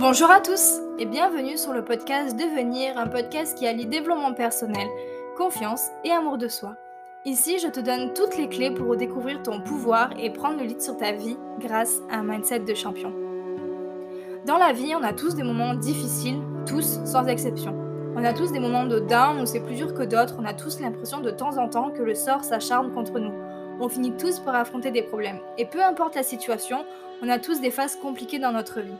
Bonjour à tous et bienvenue sur le podcast Devenir, un podcast qui allie développement personnel, confiance et amour de soi. Ici, je te donne toutes les clés pour découvrir ton pouvoir et prendre le lead sur ta vie grâce à un mindset de champion. Dans la vie, on a tous des moments difficiles, tous sans exception. On a tous des moments de down où c'est plus dur que d'autres, on a tous l'impression de temps en temps que le sort s'acharne contre nous. On finit tous par affronter des problèmes. Et peu importe la situation, on a tous des phases compliquées dans notre vie.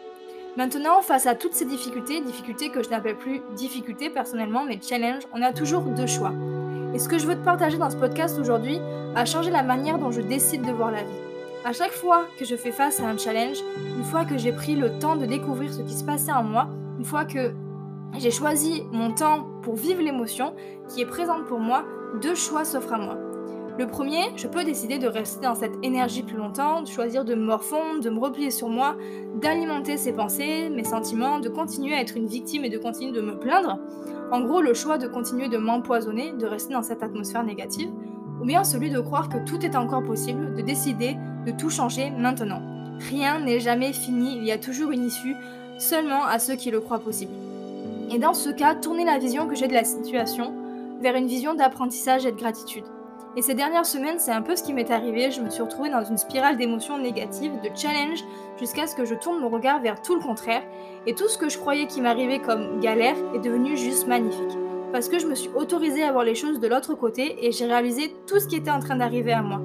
Maintenant, face à toutes ces difficultés, difficultés que je n'appelle plus difficultés personnellement, mais challenge, on a toujours deux choix. Et ce que je veux te partager dans ce podcast aujourd'hui a changé la manière dont je décide de voir la vie. À chaque fois que je fais face à un challenge, une fois que j'ai pris le temps de découvrir ce qui se passait en moi, une fois que j'ai choisi mon temps pour vivre l'émotion qui est présente pour moi, deux choix s'offrent à moi. Le premier, je peux décider de rester dans cette énergie plus longtemps, de choisir de me morfondre, de me replier sur moi, d'alimenter ces pensées, mes sentiments, de continuer à être une victime et de continuer de me plaindre. En gros, le choix de continuer de m'empoisonner, de rester dans cette atmosphère négative, ou bien celui de croire que tout est encore possible, de décider de tout changer maintenant. Rien n'est jamais fini, il y a toujours une issue, seulement à ceux qui le croient possible. Et dans ce cas, tourner la vision que j'ai de la situation vers une vision d'apprentissage et de gratitude. Et ces dernières semaines, c'est un peu ce qui m'est arrivé. Je me suis retrouvée dans une spirale d'émotions négatives, de challenge, jusqu'à ce que je tourne mon regard vers tout le contraire. Et tout ce que je croyais qui m'arrivait comme galère est devenu juste magnifique. Parce que je me suis autorisée à voir les choses de l'autre côté et j'ai réalisé tout ce qui était en train d'arriver à moi.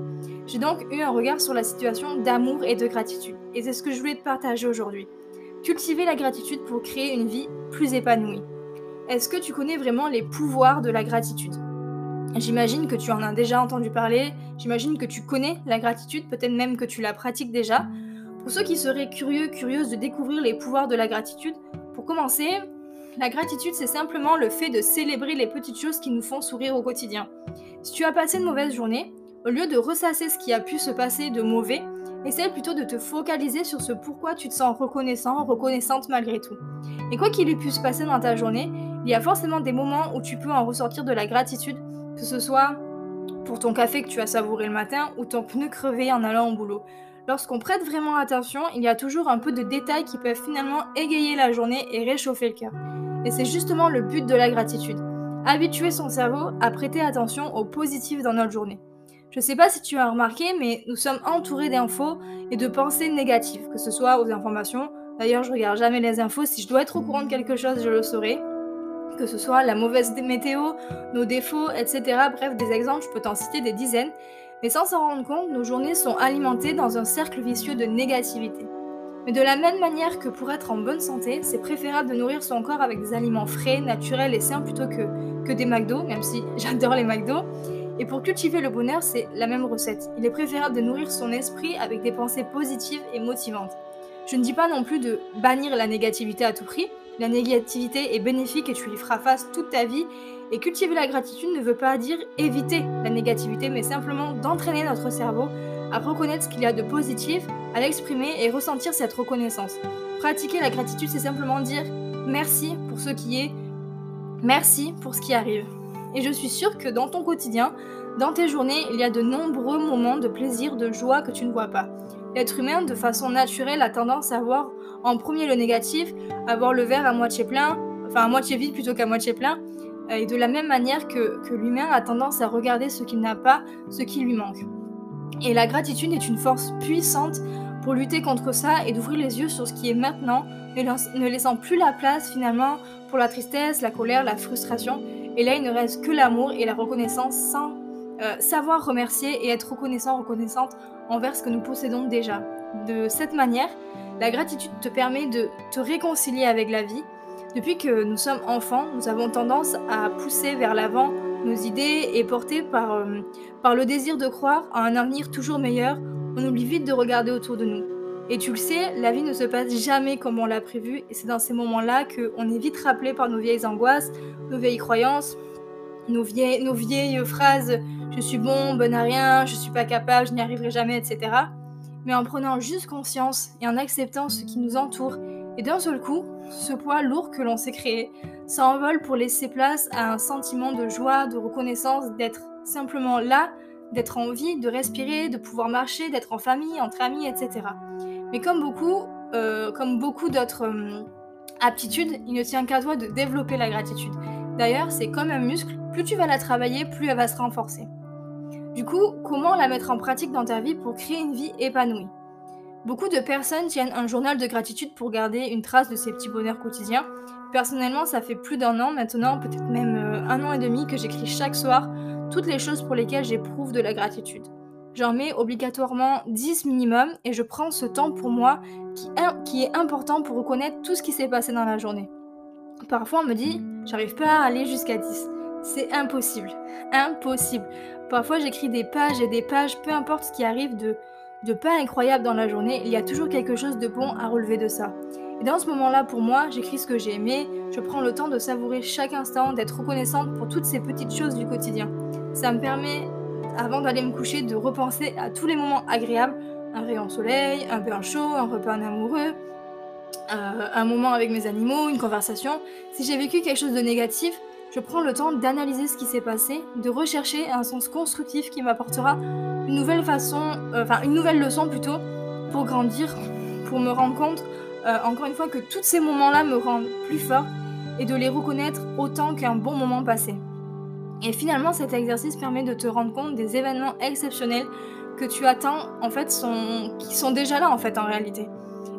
J'ai donc eu un regard sur la situation d'amour et de gratitude. Et c'est ce que je voulais te partager aujourd'hui. Cultiver la gratitude pour créer une vie plus épanouie. Est-ce que tu connais vraiment les pouvoirs de la gratitude? J'imagine que tu en as déjà entendu parler, j'imagine que tu connais la gratitude, peut-être même que tu la pratiques déjà. Pour ceux qui seraient curieux, curieuses de découvrir les pouvoirs de la gratitude, pour commencer, la gratitude c'est simplement le fait de célébrer les petites choses qui nous font sourire au quotidien. Si tu as passé une mauvaise journée, au lieu de ressasser ce qui a pu se passer de mauvais, essaie plutôt de te focaliser sur ce pourquoi tu te sens reconnaissant, reconnaissante malgré tout. Et quoi qu'il ait pu se passer dans ta journée, il y a forcément des moments où tu peux en ressortir de la gratitude que ce soit pour ton café que tu as savouré le matin ou ton pneu crevé en allant au boulot. Lorsqu'on prête vraiment attention, il y a toujours un peu de détails qui peuvent finalement égayer la journée et réchauffer le cœur. Et c'est justement le but de la gratitude. Habituer son cerveau à prêter attention au positif dans notre journée. Je ne sais pas si tu as remarqué, mais nous sommes entourés d'infos et de pensées négatives, que ce soit aux informations. D'ailleurs, je regarde jamais les infos. Si je dois être au courant de quelque chose, je le saurai que ce soit la mauvaise météo, nos défauts, etc. Bref, des exemples, je peux t'en citer des dizaines. Mais sans s'en rendre compte, nos journées sont alimentées dans un cercle vicieux de négativité. Mais de la même manière que pour être en bonne santé, c'est préférable de nourrir son corps avec des aliments frais, naturels et sains plutôt que, que des McDo, même si j'adore les McDo. Et pour cultiver le bonheur, c'est la même recette. Il est préférable de nourrir son esprit avec des pensées positives et motivantes. Je ne dis pas non plus de bannir la négativité à tout prix, la négativité est bénéfique et tu y feras face toute ta vie. Et cultiver la gratitude ne veut pas dire éviter la négativité, mais simplement d'entraîner notre cerveau à reconnaître ce qu'il y a de positif, à l'exprimer et ressentir cette reconnaissance. Pratiquer la gratitude, c'est simplement dire merci pour ce qui est, merci pour ce qui arrive. Et je suis sûre que dans ton quotidien, dans tes journées, il y a de nombreux moments de plaisir, de joie que tu ne vois pas. L'être humain, de façon naturelle, a tendance à voir en premier le négatif, à voir le verre à moitié plein, enfin à moitié vide plutôt qu'à moitié plein, euh, et de la même manière que, que l'humain a tendance à regarder ce qu'il n'a pas, ce qui lui manque. Et la gratitude est une force puissante pour lutter contre ça et d'ouvrir les yeux sur ce qui est maintenant, ne laissant plus la place finalement pour la tristesse, la colère, la frustration. Et là, il ne reste que l'amour et la reconnaissance sans euh, savoir remercier et être reconnaissant, reconnaissante envers ce que nous possédons déjà. De cette manière, la gratitude te permet de te réconcilier avec la vie. Depuis que nous sommes enfants, nous avons tendance à pousser vers l'avant nos idées et portés par, euh, par le désir de croire à un avenir toujours meilleur, on oublie vite de regarder autour de nous. Et tu le sais, la vie ne se passe jamais comme on l'a prévu, et c'est dans ces moments-là qu'on est vite rappelé par nos vieilles angoisses, nos vieilles croyances, nos vieilles, phrases je suis bon, bonne à rien, je suis pas capable, je n'y arriverai jamais, etc. Mais en prenant juste conscience et en acceptant ce qui nous entoure, et d'un seul coup, ce poids lourd que l'on s'est créé s'envole pour laisser place à un sentiment de joie, de reconnaissance, d'être simplement là, d'être en vie, de respirer, de pouvoir marcher, d'être en famille, entre amis, etc. Mais comme beaucoup, euh, comme beaucoup d'autres, euh, Aptitude, il ne tient qu'à toi de développer la gratitude. D'ailleurs, c'est comme un muscle, plus tu vas la travailler, plus elle va se renforcer. Du coup, comment la mettre en pratique dans ta vie pour créer une vie épanouie? Beaucoup de personnes tiennent un journal de gratitude pour garder une trace de ces petits bonheurs quotidiens. Personnellement, ça fait plus d'un an maintenant, peut-être même euh, un an et demi, que j'écris chaque soir toutes les choses pour lesquelles j'éprouve de la gratitude. J'en mets obligatoirement 10 minimum et je prends ce temps pour moi qui, qui est important pour reconnaître tout ce qui s'est passé dans la journée. Parfois on me dit, j'arrive pas à aller jusqu'à 10. C'est impossible. Impossible. Parfois j'écris des pages et des pages, peu importe ce qui arrive de, pas incroyable dans la journée, il y a toujours quelque chose de bon à relever de ça. Et dans ce moment-là, pour moi, j'écris ce que j'ai aimé, je prends le temps de savourer chaque instant, d'être reconnaissante pour toutes ces petites choses du quotidien. Ça me permet, avant d'aller me coucher, de repenser à tous les moments agréables, un rayon de soleil, un bain chaud, un repas amoureux, euh, un moment avec mes animaux, une conversation. Si j'ai vécu quelque chose de négatif, je prends le temps d'analyser ce qui s'est passé, de rechercher un sens constructif qui m'apportera une nouvelle façon, euh, enfin une nouvelle leçon plutôt, pour grandir, pour me rendre compte, euh, encore une fois, que tous ces moments-là me rendent plus fort et de les reconnaître autant qu'un bon moment passé. Et finalement, cet exercice permet de te rendre compte des événements exceptionnels que tu attends, en fait, sont, qui sont déjà là, en fait, en réalité.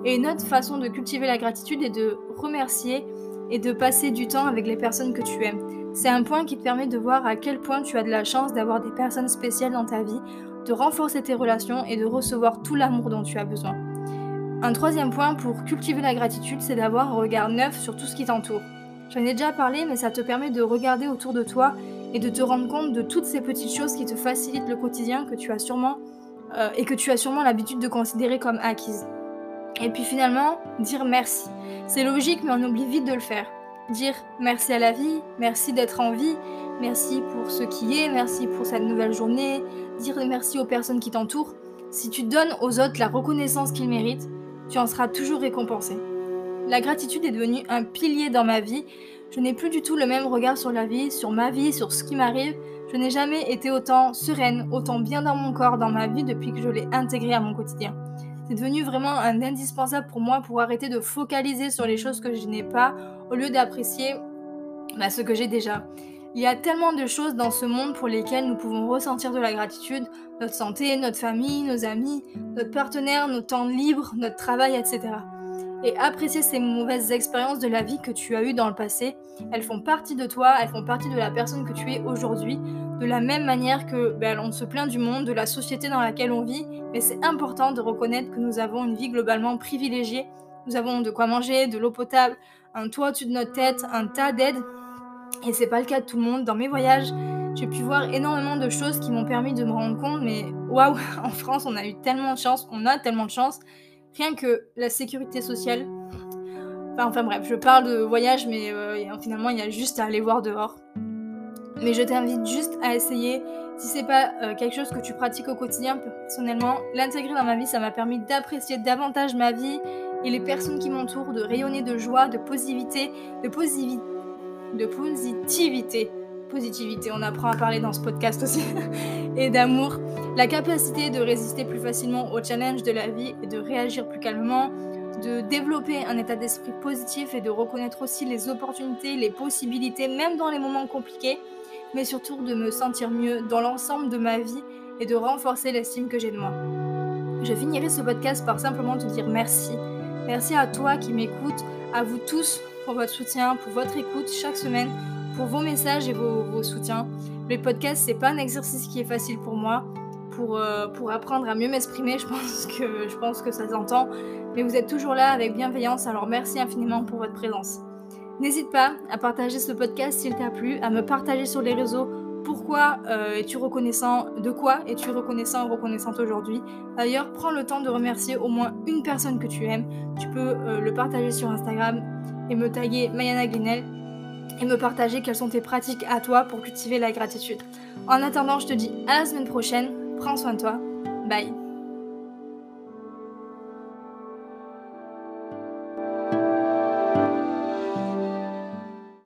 Et une autre façon de cultiver la gratitude est de remercier et de passer du temps avec les personnes que tu aimes. C'est un point qui te permet de voir à quel point tu as de la chance d'avoir des personnes spéciales dans ta vie, de renforcer tes relations et de recevoir tout l'amour dont tu as besoin. Un troisième point pour cultiver la gratitude, c'est d'avoir un regard neuf sur tout ce qui t'entoure. J'en ai déjà parlé, mais ça te permet de regarder autour de toi et de te rendre compte de toutes ces petites choses qui te facilitent le quotidien que tu as sûrement euh, et que tu as sûrement l'habitude de considérer comme acquises. Et puis finalement, dire merci. C'est logique, mais on oublie vite de le faire. Dire merci à la vie, merci d'être en vie, merci pour ce qui est, merci pour cette nouvelle journée, dire merci aux personnes qui t'entourent. Si tu donnes aux autres la reconnaissance qu'ils méritent, tu en seras toujours récompensé. La gratitude est devenue un pilier dans ma vie. Je n'ai plus du tout le même regard sur la vie, sur ma vie, sur ce qui m'arrive. Je n'ai jamais été autant sereine, autant bien dans mon corps, dans ma vie depuis que je l'ai intégré à mon quotidien. C'est devenu vraiment un indispensable pour moi pour arrêter de focaliser sur les choses que je n'ai pas au lieu d'apprécier bah, ce que j'ai déjà. Il y a tellement de choses dans ce monde pour lesquelles nous pouvons ressentir de la gratitude, notre santé, notre famille, nos amis, notre partenaire, nos temps libres, notre travail, etc. Et apprécier ces mauvaises expériences de la vie que tu as eues dans le passé, elles font partie de toi, elles font partie de la personne que tu es aujourd'hui, de la même manière que ben, on se plaint du monde, de la société dans laquelle on vit, mais c'est important de reconnaître que nous avons une vie globalement privilégiée. Nous avons de quoi manger, de l'eau potable, un toit au-dessus de notre tête, un tas d'aides. Et c'est pas le cas de tout le monde. Dans mes voyages, j'ai pu voir énormément de choses qui m'ont permis de me rendre compte, mais waouh, en France, on a eu tellement de chance, on a tellement de chance. Rien que la sécurité sociale. Enfin, bref, je parle de voyage, mais euh, finalement, il y a juste à aller voir dehors. Mais je t'invite juste à essayer, si c'est pas euh, quelque chose que tu pratiques au quotidien personnellement, l'intégrer dans ma vie, ça m'a permis d'apprécier davantage ma vie et les personnes qui m'entourent, de rayonner de joie, de positivité, de, positivité. Positivité, on apprend à parler dans ce podcast aussi, et d'amour, la capacité de résister plus facilement aux challenges de la vie et de réagir plus calmement, de développer un état d'esprit positif et de reconnaître aussi les opportunités, les possibilités, même dans les moments compliqués, mais surtout de me sentir mieux dans l'ensemble de ma vie et de renforcer l'estime que j'ai de moi. Je finirai ce podcast par simplement te dire merci. Merci à toi qui m'écoutes, à vous tous pour votre soutien, pour votre écoute chaque semaine, pour vos messages et vos, soutiens. Le podcast, c'est pas un exercice qui est facile pour moi. Pour, euh, pour apprendre à mieux m'exprimer, je pense que je pense que ça s'entend. Mais vous êtes toujours là avec bienveillance, alors merci infiniment pour votre présence. N'hésite pas à partager ce podcast s'il t'a plu, à me partager sur les réseaux euh, reconnaissant, de quoi es-tu reconnaissant ou reconnaissante aujourd'hui. D'ailleurs, prends le temps de remercier au moins une personne que tu aimes. Tu peux euh, le partager sur Instagram et me taguer Mayana Glinel et me partager quelles sont tes pratiques à toi pour cultiver la gratitude. En attendant, je te dis à la semaine prochaine. Prends soin de toi. Bye.